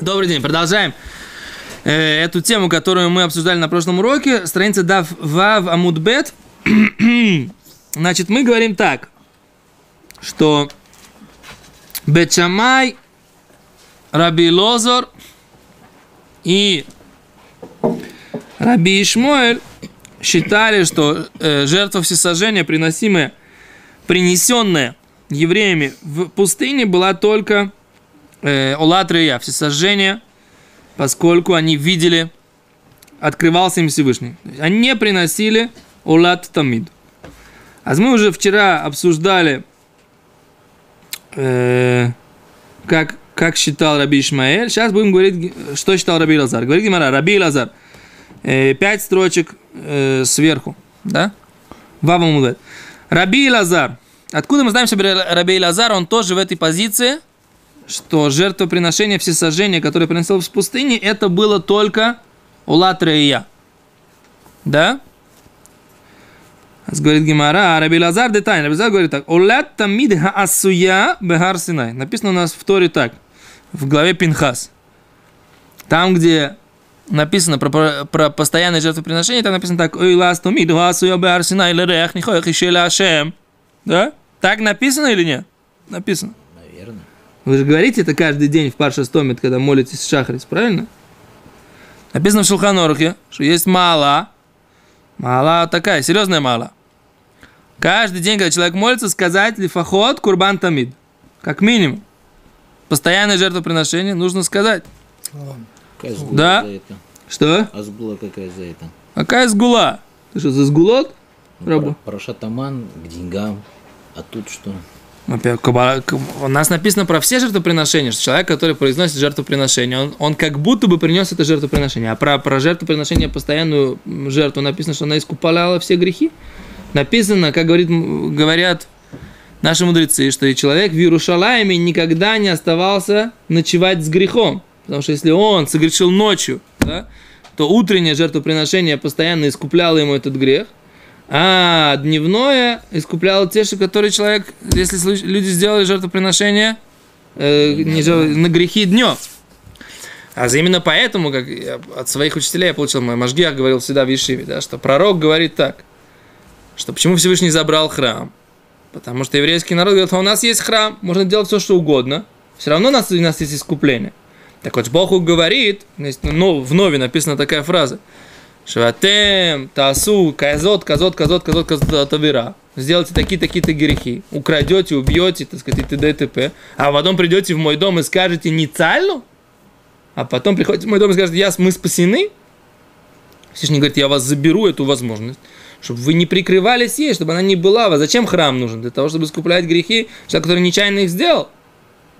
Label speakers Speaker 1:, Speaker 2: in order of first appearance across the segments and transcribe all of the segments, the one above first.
Speaker 1: Добрый день, продолжаем э, эту тему, которую мы обсуждали на прошлом уроке. Страница Дав Вав Амудбет. Значит, мы говорим так, что Бечамай, Раби Лозор и Раби Ишмоэль считали, что э, жертва всесожжения, приносимая, принесенная евреями в пустыне, была только э, Олат Рея, всесожжение, поскольку они видели, открывался им Всевышний. Они не приносили Олат Тамид. А мы уже вчера обсуждали, э, как, как считал Раби Ишмаэль. Сейчас будем говорить, что считал Раби Лазар. Говорит Гимара, Раби Лазар. Э, пять строчек э, сверху. Да? Вава Мудет. Раби Лазар. Откуда мы знаем, что Раби Лазар, он тоже в этой позиции, что жертвоприношение всесожжения, которое приносил в пустыне, это было только Улат Рея. Да? Говорит Гимара, а Раби Лазар детально. Раби Лазар говорит так. Улат тамид хаасуя бехар синай. Написано у нас в Торе так. В главе Пинхас. Там, где написано про, про, постоянное жертвоприношение, там написано так. Ой, лас тамид хаасуя бехар синай лерех нихоях ишеля ашем. Да? Так написано или нет? Написано. Вы же говорите это каждый день в Парша Стомит, когда молитесь в Шахрис, правильно? Написано в Шулханорухе, что есть мала. Мала такая, серьезная мала. Каждый день, когда человек молится, сказать лифахот курбан тамид. Как минимум. Постоянное жертвоприношение нужно сказать.
Speaker 2: Какая сгула
Speaker 1: Да.
Speaker 2: за это?
Speaker 1: Что?
Speaker 2: А сгула какая за это?
Speaker 1: Какая сгула? Ты что, за сгулот?
Speaker 2: Ну,
Speaker 1: Рабу.
Speaker 2: про, про шатаман к деньгам. А тут что?
Speaker 1: У нас написано про все жертвоприношения, что человек, который произносит жертвоприношение, он, он как будто бы принес это жертвоприношение. А про, про жертвоприношение, постоянную жертву, написано, что она искупала все грехи. Написано, как говорит, говорят наши мудрецы, что и человек в Иерушалайме никогда не оставался ночевать с грехом. Потому что если он согрешил ночью, да, то утреннее жертвоприношение постоянно искупляло ему этот грех, а дневное искупляло те, что которые человек, если люди сделали жертвоприношение э, не жел- на грехи днем. А именно поэтому, как я от своих учителей я получил, мой Машгиах говорил всегда в Ешиве, да, что пророк говорит так, что почему Всевышний забрал храм? Потому что еврейский народ говорит, «А у нас есть храм, можно делать все, что угодно, все равно у нас, у нас есть искупление. Так вот, Бог говорит, ну, в Нове написана такая фраза, Шватем, Тасу, Казот, Казот, Казот, Казот, Казот, Тавира. Сделайте такие-такие-то грехи. Украдете, убьете, так сказать, и т.д. и т.п. А потом придете в мой дом и скажете не а потом приходите в мой дом и скажете, я, мы спасены. Всевышний говорит, я вас заберу эту возможность, чтобы вы не прикрывались ей, чтобы она не была. вас. Зачем храм нужен? Для того, чтобы искуплять грехи человека, который нечаянно их сделал.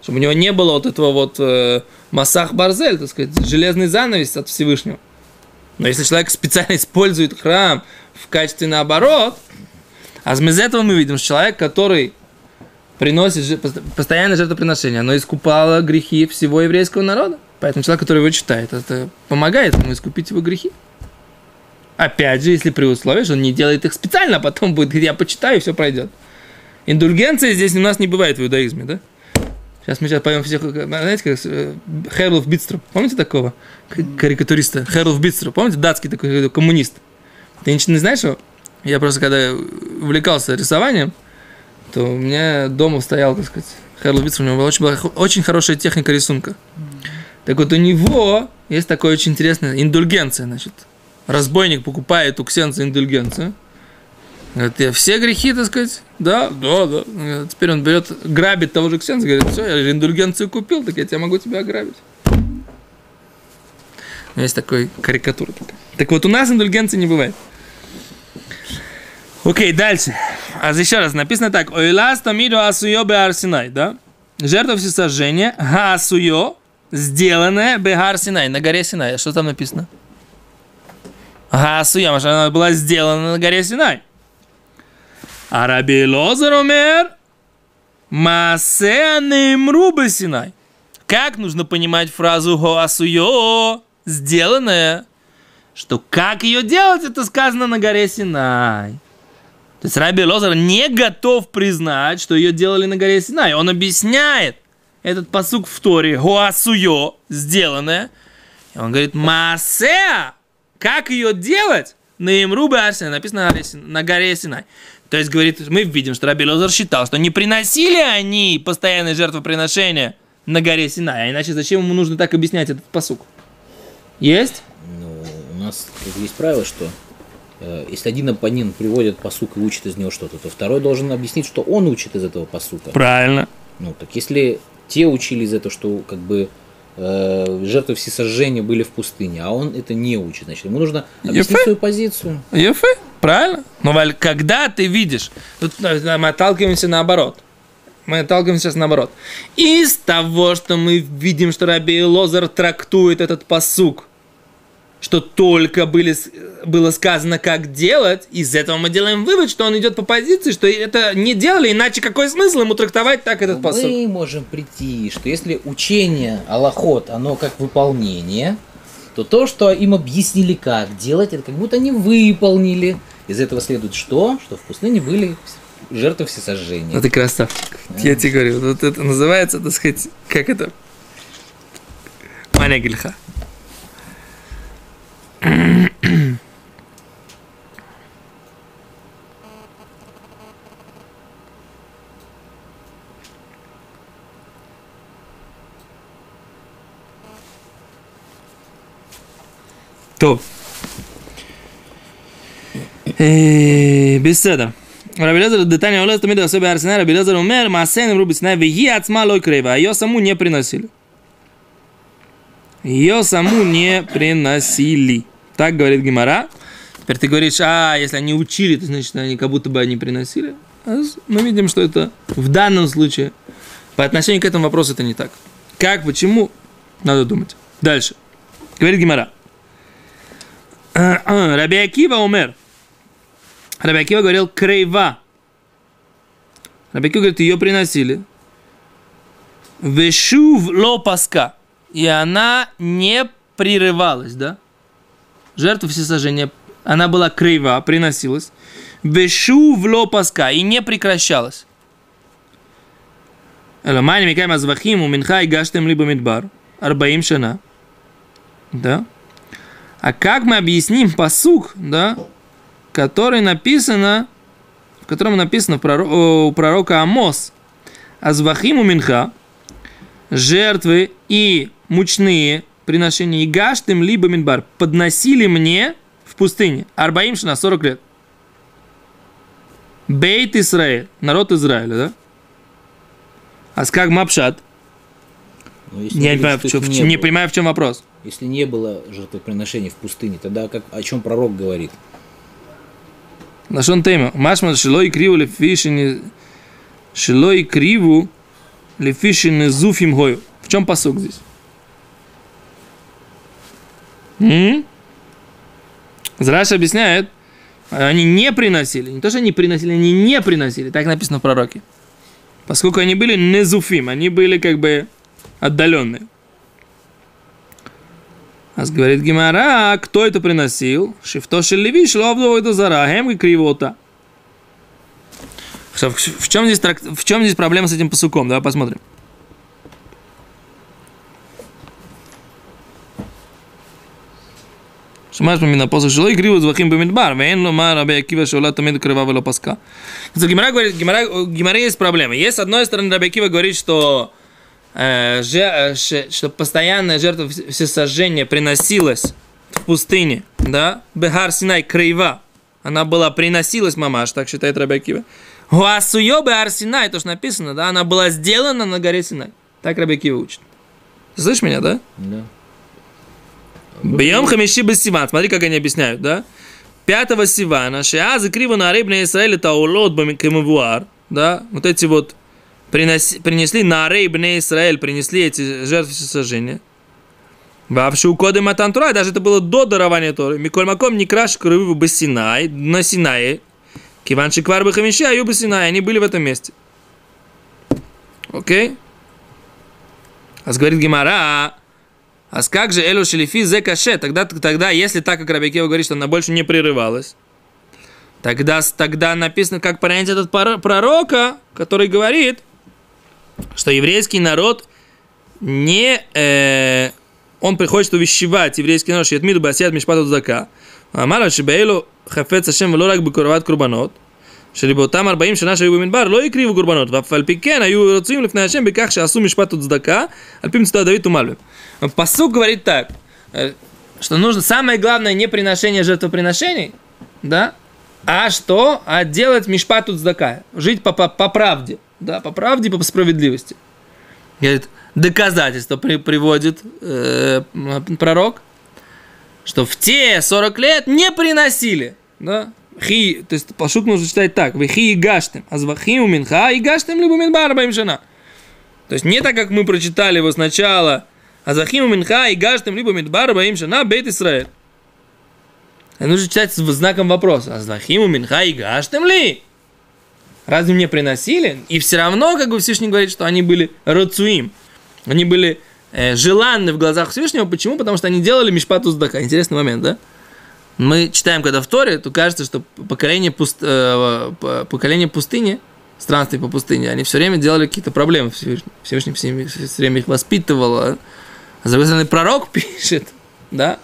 Speaker 1: Чтобы у него не было вот этого вот э, массах барзель, так сказать, железный занавес от Всевышнего. Но если человек специально использует храм в качестве наоборот, а из этого мы видим, что человек, который приносит постоянное жертвоприношение, оно искупало грехи всего еврейского народа. Поэтому человек, который его читает, это помогает ему искупить его грехи. Опять же, если при условии, что он не делает их специально, а потом будет, я почитаю, и все пройдет. Индульгенция здесь у нас не бывает в иудаизме, да? Сейчас мы сейчас поем всех, знаете, как э, Херлов Битстро. Помните такого карикатуриста? Херлов Битстро. Помните, датский такой э, коммунист? Ты ничего не знаешь его? Я просто, когда увлекался рисованием, то у меня дома стоял, так сказать, Херлов Битстро. У него была очень, была очень хорошая техника рисунка. Так вот, у него есть такое очень интересное индульгенция, значит. Разбойник покупает у ксенца индульгенцию. Говорит, я все грехи, так сказать, да, да, да. Теперь он берет, грабит того же ксенца, говорит, все, я же индульгенцию купил, так я тебя могу тебя ограбить. Есть такой карикатура. Так вот, у нас индульгенции не бывает. Окей, дальше. А еще раз написано так. Ойлас тамиду асуё беар Синай, да? Жертва всесожжения, асуё, сделанная беар Синай, на горе Синай. Что там написано? Асуё, она была сделана на горе Синай. А Раби Лозер умер, Масе Неймру Синай. Как нужно понимать фразу Гоасуё, сделанная, что как ее делать, это сказано на горе Синай. То есть Раби Лозер не готов признать, что ее делали на горе Синай. Он объясняет, этот посук в Торе, Гуасуё, сделанное. И он говорит, Маасеа, как ее делать? На Имрубе Арсена, написано на горе Синай. То есть, говорит, мы видим, что Раби Лозар считал, что не приносили они постоянные жертвоприношения на горе Синай, а иначе зачем ему нужно так объяснять этот посук? Есть?
Speaker 2: Ну, у нас есть правило, что э, если один оппонент приводит посук и учит из него что-то, то второй должен объяснить, что он учит из этого посука.
Speaker 1: Правильно.
Speaker 2: Ну, так если те учили из этого, что как бы э, жертвы всесожжения были в пустыне, а он это не учит, значит, ему нужно объяснить
Speaker 1: Ефе.
Speaker 2: свою позицию.
Speaker 1: Ефе, правильно. Но Валь, когда ты видишь, тут э, мы отталкиваемся наоборот. Мы отталкиваемся сейчас наоборот. Из того, что мы видим, что Раби Лозар трактует этот посук, что только были, было сказано, как делать, из этого мы делаем вывод, что он идет по позиции, что это не делали, иначе какой смысл ему трактовать так этот посук?
Speaker 2: Мы можем прийти, что если учение Аллахот, оно как выполнение, то то, что им объяснили, как делать, это как будто они выполнили. Из этого следует что? Что в пустыне были жертвы всесожжения.
Speaker 1: А ты красавчик. Да. Я тебе говорю, вот это называется, так сказать, как это? Маня. То. אה, בסדר. רבי אליעזר דתניא עולה תמיד עושה בהר סיני, רבי אליעזר אומר, מעשה נאמרו בסיני, והיא עצמה לא יקרבה, ее саму не приносили. Ее саму не приносили. Так говорит Гимара. Теперь ты говоришь, а, если они учили, то значит они как будто бы они приносили. А с- мы видим, что это в данном случае по отношению к этому вопросу это не так. Как, почему? Надо думать. Дальше. Говорит Гимара. Раби Акива умер. Раби Акива говорил крейва. Раби Акива говорит, ее приносили. Вешув ло паска. И она не прерывалась, да? Жертва всесожжения. Она была крейва, приносилась. Вешув ло паска. И не прекращалась. Эламани микаем азвахим у минха и гаштем либо мидбар. Арбаим шана. Да? А как мы объясним посук, да, который написано, в котором написано о, у пророка Амос, Азвахиму Минха, жертвы и мучные приношения, и гаштым либо минбар, подносили мне в пустыне, Арбаим на 40 лет. Бейт Исраэль, народ Израиля, да? А с как Мапшат?
Speaker 2: Если
Speaker 1: Я не, понимаю, в в
Speaker 2: не
Speaker 1: не понимаю, в чем вопрос.
Speaker 2: Если не было жертвоприношений в пустыне, тогда как, о чем пророк говорит?
Speaker 1: Лашон Тейма. Машман Шилой Криву Лефишини... Шилой Криву Лефишини Зуфим Гою. В чем посук здесь? М? Зраш объясняет, они не приносили. Не то, что они приносили, они не приносили. Так написано в пророке. Поскольку они были незуфим, они были как бы отдаленные. А говорит Гимара, кто это приносил? Шифто шелеви шло до зара, хем и кривота. В, чем здесь, трак- в чем здесь проблема с этим посуком? Давай посмотрим. Посук шло и криво звахим бамидбар, вен лома раби Акива шола тамид крива вело паска. То Гимара говорит, Гимара, Гимара есть проблема. Есть, с одной стороны, Раби Акива говорит, что что постоянная жертва вс- всесожжения приносилась в пустыне, да, Бехар Синай, Крейва, она была, приносилась, мамаш, так считает Рабиакива. Гуасуё Бехар Синай, то, что написано, да, она была сделана на горе Синай. Так Рабиакива учит. Слышишь меня, да?
Speaker 2: Да.
Speaker 1: Бьем хамиши без Сиван. Смотри, как они объясняют, да? 5 Сивана, Шиазы криво на рыбне Израиля таулот бамикемувуар, да? Вот эти вот приноси- принесли на рыбне Израиль, принесли эти жертвы всесожжения. Вавшу коды матантура, даже это было до дарования Торы. Миколь маком не краш кровью бы Синай, на Синае. Киванши квар бы хамиши, а юбы Синай, они были в этом месте. Окей? А говорит Гимара, а как же Элю Шелифи зе каше? Тогда, тогда, если так, как Рабикева говорит, что она больше не прерывалась, тогда, тогда написано, как понять этот пророка, который говорит, что еврейский народ не, э, он приходит увещевать еврейский народ, шетмиду басият мишпату зака. אמר שבאלו חפץ השם ולא רק בקרבת קורבנות, שבאותם 40 שנה שהיו במדבר לא הקריבו קורבנות, ואף על פי כן היו רצויים לפני השם בכך שעשו משפט וצדקה, על פי מצוות דוד ומלווה. Посук говорит так, э, что нужно самое главное не приношение жертвоприношений, да, а что? А делать мишпат цдака, жить по, по, по правде, да, по правде и по справедливости. Говорит, доказательство при, приводит э, пророк, что в те 40 лет не приносили, да, хи, то есть пошук нужно читать так, вы хи и гаштем, а звахи у минха и гаштем либо минбар жена. То есть не так, как мы прочитали его сначала, а захим у минха и гаштем либо минбар баим жена бейт Исраэль. Нужно читать с знаком вопроса. А захим у минха и гаштем ли? Разве мне приносили? И все равно, как бы Всевышний говорит, что они были рацуим. Они были э, желанны в глазах Всевышнего. Почему? Потому что они делали мишпату сдака. Интересный момент, да? Мы читаем, когда в Торе, то кажется, что поколение, пуст, э, поколение пустыни, странствий по пустыне, они все время делали какие-то проблемы. Всевышний, Всевышний все, время их воспитывал. А с другой стороны, пророк пишет, да,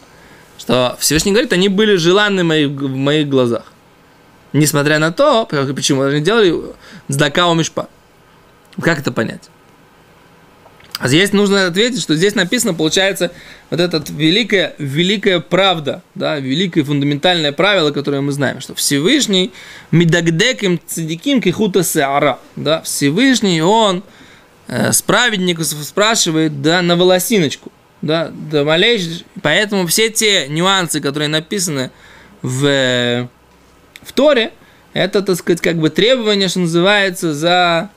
Speaker 1: что Всевышний говорит, они были желанны в моих, в моих глазах. Несмотря на то, почему они делали сдака мишпа. Как это понять? А здесь нужно ответить, что здесь написано, получается, вот эта великая, великая правда, да, великое фундаментальное правило, которое мы знаем, что Всевышний мидагдеким цадиким кихута сеара, да, Всевышний, он э, с праведником спрашивает, да, на волосиночку, да, да малейший, поэтому все те нюансы, которые написаны в, в Торе, это, так сказать, как бы требование, что называется, за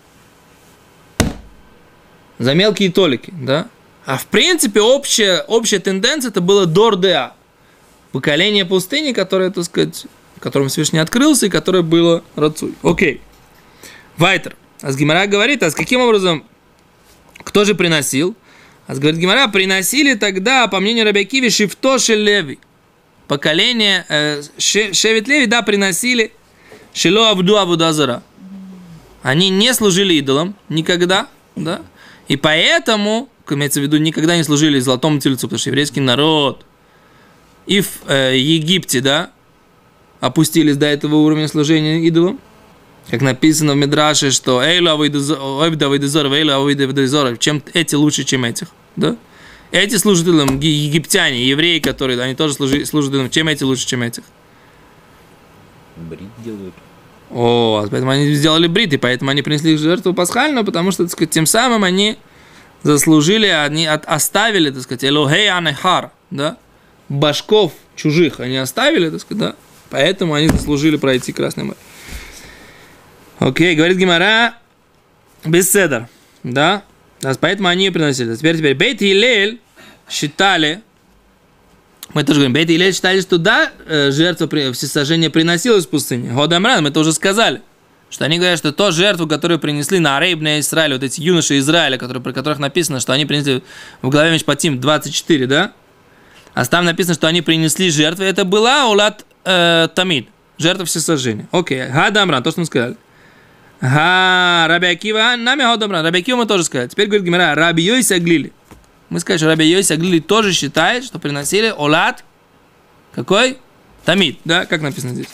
Speaker 1: за мелкие толики, да? А в принципе общая, общая тенденция это было Дордеа, поколение пустыни, которое, так сказать, которым Всевышний открылся и которое было Рацуй. Окей. Вайтер. А с Гимара говорит, а с каким образом, кто же приносил? А говорит Гимара, приносили тогда, по мнению Рабиакиви, Шифтоши Леви. Поколение э, Шевит Леви, да, приносили Шило Абду Абудазара. Они не служили идолам никогда, да, и поэтому, имеется в виду, никогда не служили золотому тельцу, потому что еврейский народ и в э, Египте, да, опустились до этого уровня служения идолам. Как написано в Медраше, что Эйла чем эти лучше, чем этих, да? Эти служат идолам, египтяне, евреи, которые, они тоже служат, служат идолам, чем эти лучше, чем этих?
Speaker 2: Брит делают.
Speaker 1: О, поэтому они сделали брит, и поэтому они принесли жертву пасхальную, потому что, так сказать, тем самым они заслужили, они от, оставили, так сказать, Элохей Анехар, да, башков чужих они оставили, так сказать, да, поэтому они заслужили пройти Красный море. Окей, говорит Гимара, беседер, да, поэтому они приносили. Теперь, теперь, Бейт и Лель считали, мы тоже говорим, Бейт и Лель считали, что да, э, жертва всесожжения приносилась в пустыне. Годамран, мы это уже сказали. Что они говорят, что то жертву, которую принесли на Арейбне Израиле, вот эти юноши Израиля, которые, про которых написано, что они принесли в главе Мишпатим 24, да? А там написано, что они принесли жертву, это была Улат э, Тамид, жертва всесожжения. Окей, Гадамран, то, что мы сказали. Га, Раби Акива, нами Гадамран, Раби Акива мы тоже сказали. Теперь говорит Гимара, Раби Йойса Глили. Мы сказали, что Раби Йоси Аглили тоже считает, что приносили олад какой? Тамид, да, как написано здесь?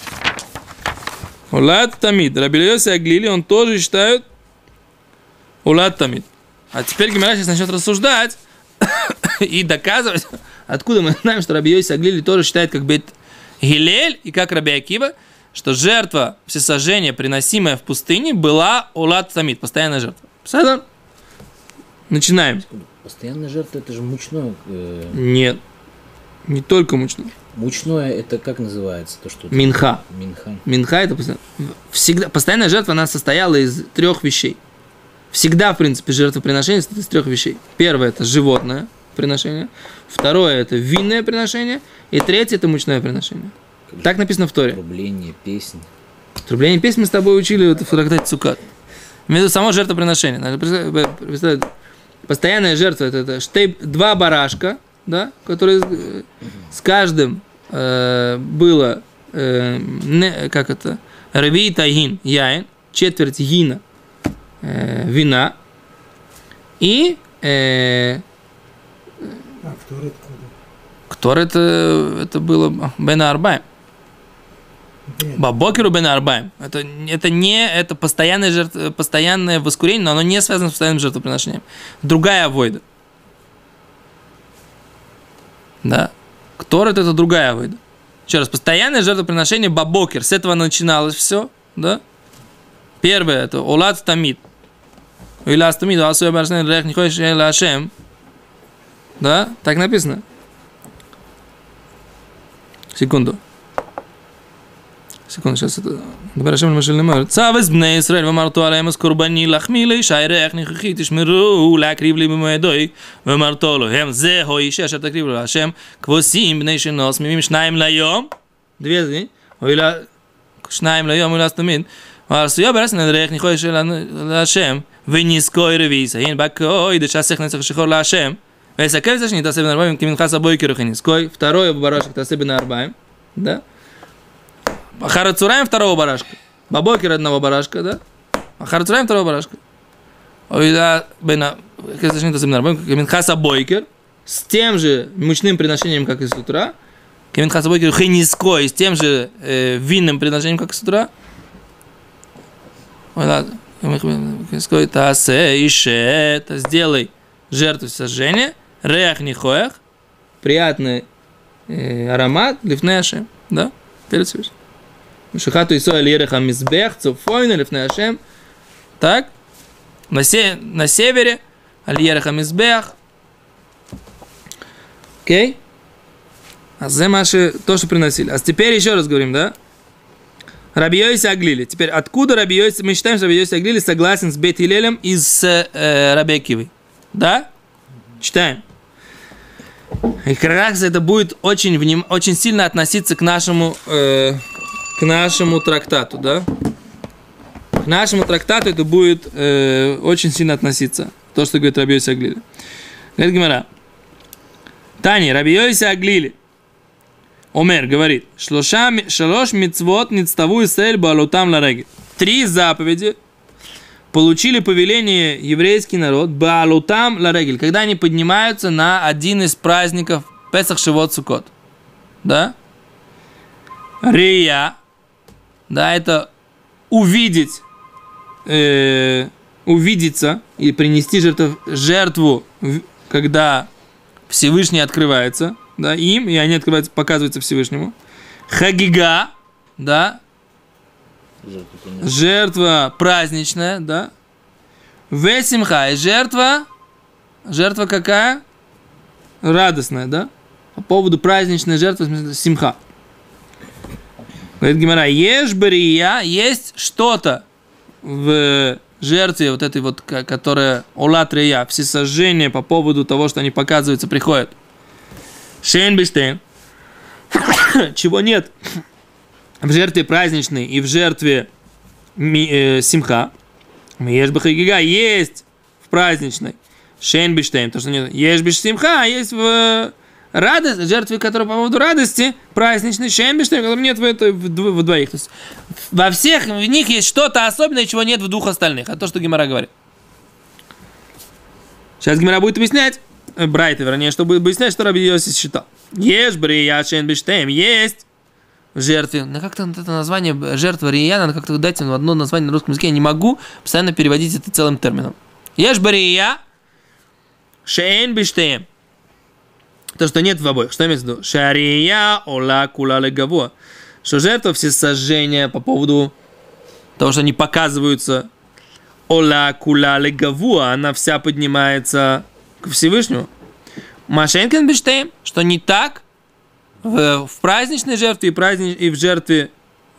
Speaker 1: Олад Тамид. Раби Йоси Аглили, он тоже считает олад Тамид. А теперь Гимара сейчас начнет рассуждать и доказывать, откуда мы знаем, что Раби Йоси Аглили тоже считает как Бет Гилель и как Раби Акива, что жертва всесожжения, приносимая в пустыне, была олад Тамид, постоянная жертва. Посмотрим. Начинаем.
Speaker 2: Постоянная жертва это же мучное. Э...
Speaker 1: Нет. Не только мучное.
Speaker 2: Мучное это как называется то, что
Speaker 1: Минха.
Speaker 2: Минха.
Speaker 1: Минха это всегда постоянная жертва она состояла из трех вещей. Всегда, в принципе, жертвоприношение состоит из трех вещей. Первое это животное приношение, второе это винное приношение, и третье это мучное приношение. Так написано в Торе.
Speaker 2: Трубление, песнь.
Speaker 1: Трубление песни мы с тобой учили в трактате Цукат. Между само жертвоприношение. Постоянная жертва это, это штейп, два барашка, да, которые с каждым э, было, э, не, как это, рви тайгин, яин, четверть гина э, вина, и э,
Speaker 3: А, кто это?
Speaker 1: кто это, это было Бен Арбайм. Бабокеру Бен Арбайм. Это, это не это постоянное, жертв, постоянное воскурение, но оно не связано с постоянным жертвоприношением. Другая авойда. Да. Ктор это другая авойда. Еще раз, постоянное жертвоприношение Бабокер. С этого начиналось все. Да? Первое это Олад Тамид. Илас Тамид, Асуя Баршнен, Рех Нихойш Ашем. Да? Так написано. Секунду. סיכון שעשו את זה. דבר השם למשל נאמר, צו אז בני ישראל ומרתו עליהם אז קורבני לחמי לישי ריח נכחי תשמרו להקריב לי במועדוי. ומרתו לו הם זה הו אישי אשר תקריב לו להשם כבוסים בני שנוס מימים שניים ליום. דבי אז אוי לה שניים ליום אוי לה תמיד ועשו יו ברס נדריך נכוי של להשם וניסקוי רביס אין בקוי דשסך נצח שחור להשם. ויסקב זה שנתעשה בן ארבעים כמנחס הבוי כרוכי ניסקוי פטרוי ובראש תעשה בן ארבעים. Ахарацураем второго барашка. Бабокер одного барашка, да? Ахарацураем второго барашка. Ойда бена Каминхаса Бойкер с тем же мучным приношением, как и с утра. Каминхаса Бойкер Хениско с тем же э, винным приношением, как и с утра. Хениско Тасе Ише сделай жертву сожжения. Реах Нихоях. Приятный э, аромат. Лифнеши. Да? Перед Всевышним. Шихату Исоэль Ереха Мизбех, Цуфойна, Лифнеашем. Так? На, се, на севере, Аль Ереха Мизбех. Окей? А за маши то, что приносили. А теперь еще раз говорим, да? Раби Йоси Аглили. Теперь, откуда Раби Йоси, мы считаем, что Раби Йоси Аглили согласен с Бет Илелем и с э, Раби Акивой. Да? Читаем. И как раз это будет очень, вним, очень сильно относиться к нашему э, к нашему трактату, да? К нашему трактату это будет э, очень сильно относиться. То, что говорит Раби Аглили. Говорит Гимара. Тани, Раби Аглили. Омер говорит, шалош мицвот ництаву Исраэль балутам лареги. Три заповеди получили повеление еврейский народ балутам ларегель, когда они поднимаются на один из праздников Песах Шивот Сукот. Да? Рия, да, это увидеть, э, увидеться и принести жертву, жертву, когда Всевышний открывается, да, им, и они открываются, показываются Всевышнему. Хагига, да, жертва праздничная, да. Весимха, и жертва, жертва какая? Радостная, да? По поводу праздничной жертвы, симха. Говорит Гимара, ешь брия, есть что-то в жертве вот этой вот, которая олат рия, всесожжение по поводу того, что они показываются, приходят. Шейн биштейн. Чего нет в жертве праздничной и в жертве э, симха. Ешь бахагига есть в праздничной. Шейн биштейн, то что нет. Ешь симха, есть в радость, жертвы, которые по поводу радости, праздничный шембиштем, которого нет в, это, в, в двоих. То есть во всех в них есть что-то особенное, чего нет в двух остальных. А то, что Гимара говорит. Сейчас Гимара будет объяснять, э, Брайта, вернее, чтобы объяснять, что Раби Йосиф считал. Есть брия шенбиштем, есть в жертве. Ну как-то это название жертва надо как-то дать ему одно название на русском языке. Я не могу постоянно переводить это целым термином. Есть брия шен биштем. То, что нет в обоих. Что имеется в виду? Шария ола кула легаво. Что жертва все сожжения по поводу того, что они показываются ола кула легавуа, она вся поднимается к Всевышнему. Машенкин биштейм, что не так в, в праздничной жертве и, празднич, и в жертве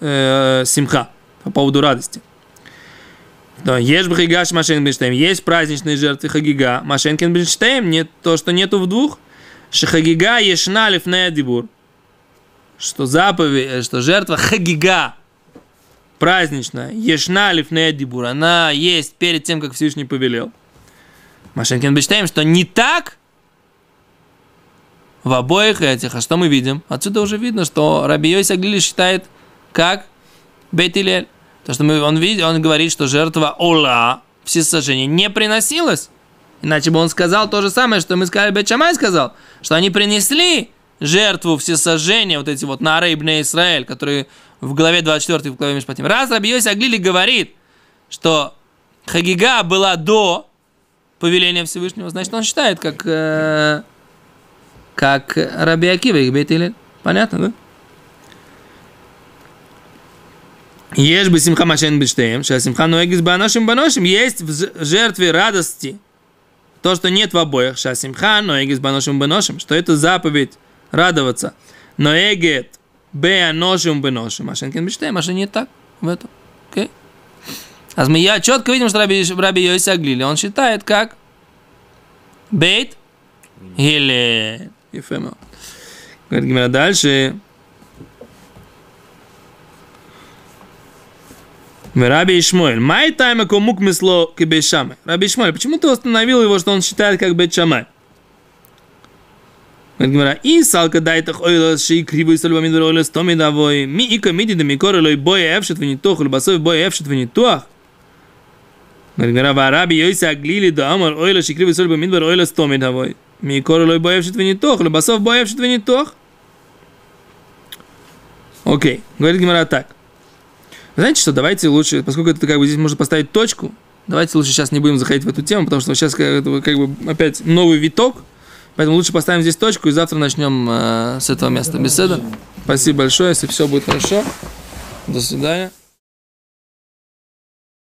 Speaker 1: э, симха по поводу радости. Да, есть бхигаш машен биштейм, есть праздничные жертвы хагига, машенкин биштейм, нет то, что нету в двух, Шахагига ешна лифнея дибур. Что заповедь, что жертва хагига праздничная, ешна лифнея дибур, она есть перед тем, как Всевышний повелел. Машенкин Бештейм, что не так в обоих этих. А что мы видим? Отсюда уже видно, что Раби Йоси Аглили считает как Бейт Илель. То, что мы, он, видит, он говорит, что жертва Ола, все сожжения, не приносилась Иначе бы он сказал то же самое, что мы сказали, Бечамай сказал, что они принесли жертву всесожжения, вот эти вот на Рейбне Израиль, которые в главе 24 в главе Мишпатим. Раз Раби Йоси Аглили говорит, что Хагига была до повеления Всевышнего, значит, он считает, как, э, как Раби Акива их бейтили. Понятно, да? Ешь бы симха машен биштеем, сейчас симха ноэгис баношим баношим, есть в жертве радости то, что нет в обоих. Сейчас симха ноэгис баношим баношим, что это заповедь радоваться. Ноэгет беаношим баношим, машенкин биштеем, машин не так в этом. Окей? А мы я четко видим, что Раби, Раби Йоси Аглили, он считает как бейт или Ефема. Говорит Гимера дальше. Раби Ишмоэль. Май тайма комук мисло кибешамай. Раби Ишмоэль, почему ты установил его, что он считает как бет шамай? Говорит и салка дайте хойло ши криво и сольба мидвер ойло стоми давой. Ми ика миди да ми коре лой боя эвшет венитуах, или басой боя эвшет венитуах. Говорит Гимара, ва раби йойся аглили да амар ойло ши криво и сольба мидвер ойло стоми давой. Ми коре лой боя эвшет венитуах, или басов боя эвшет венитуах. Окей, говорит Гимара так. Знаете что, давайте лучше, поскольку это как бы здесь можно поставить точку, давайте лучше сейчас не будем заходить в эту тему, потому что сейчас как, как бы опять новый виток, поэтому лучше поставим здесь точку и завтра начнем э, с этого места беседа. Спасибо большое, если все будет хорошо. До свидания.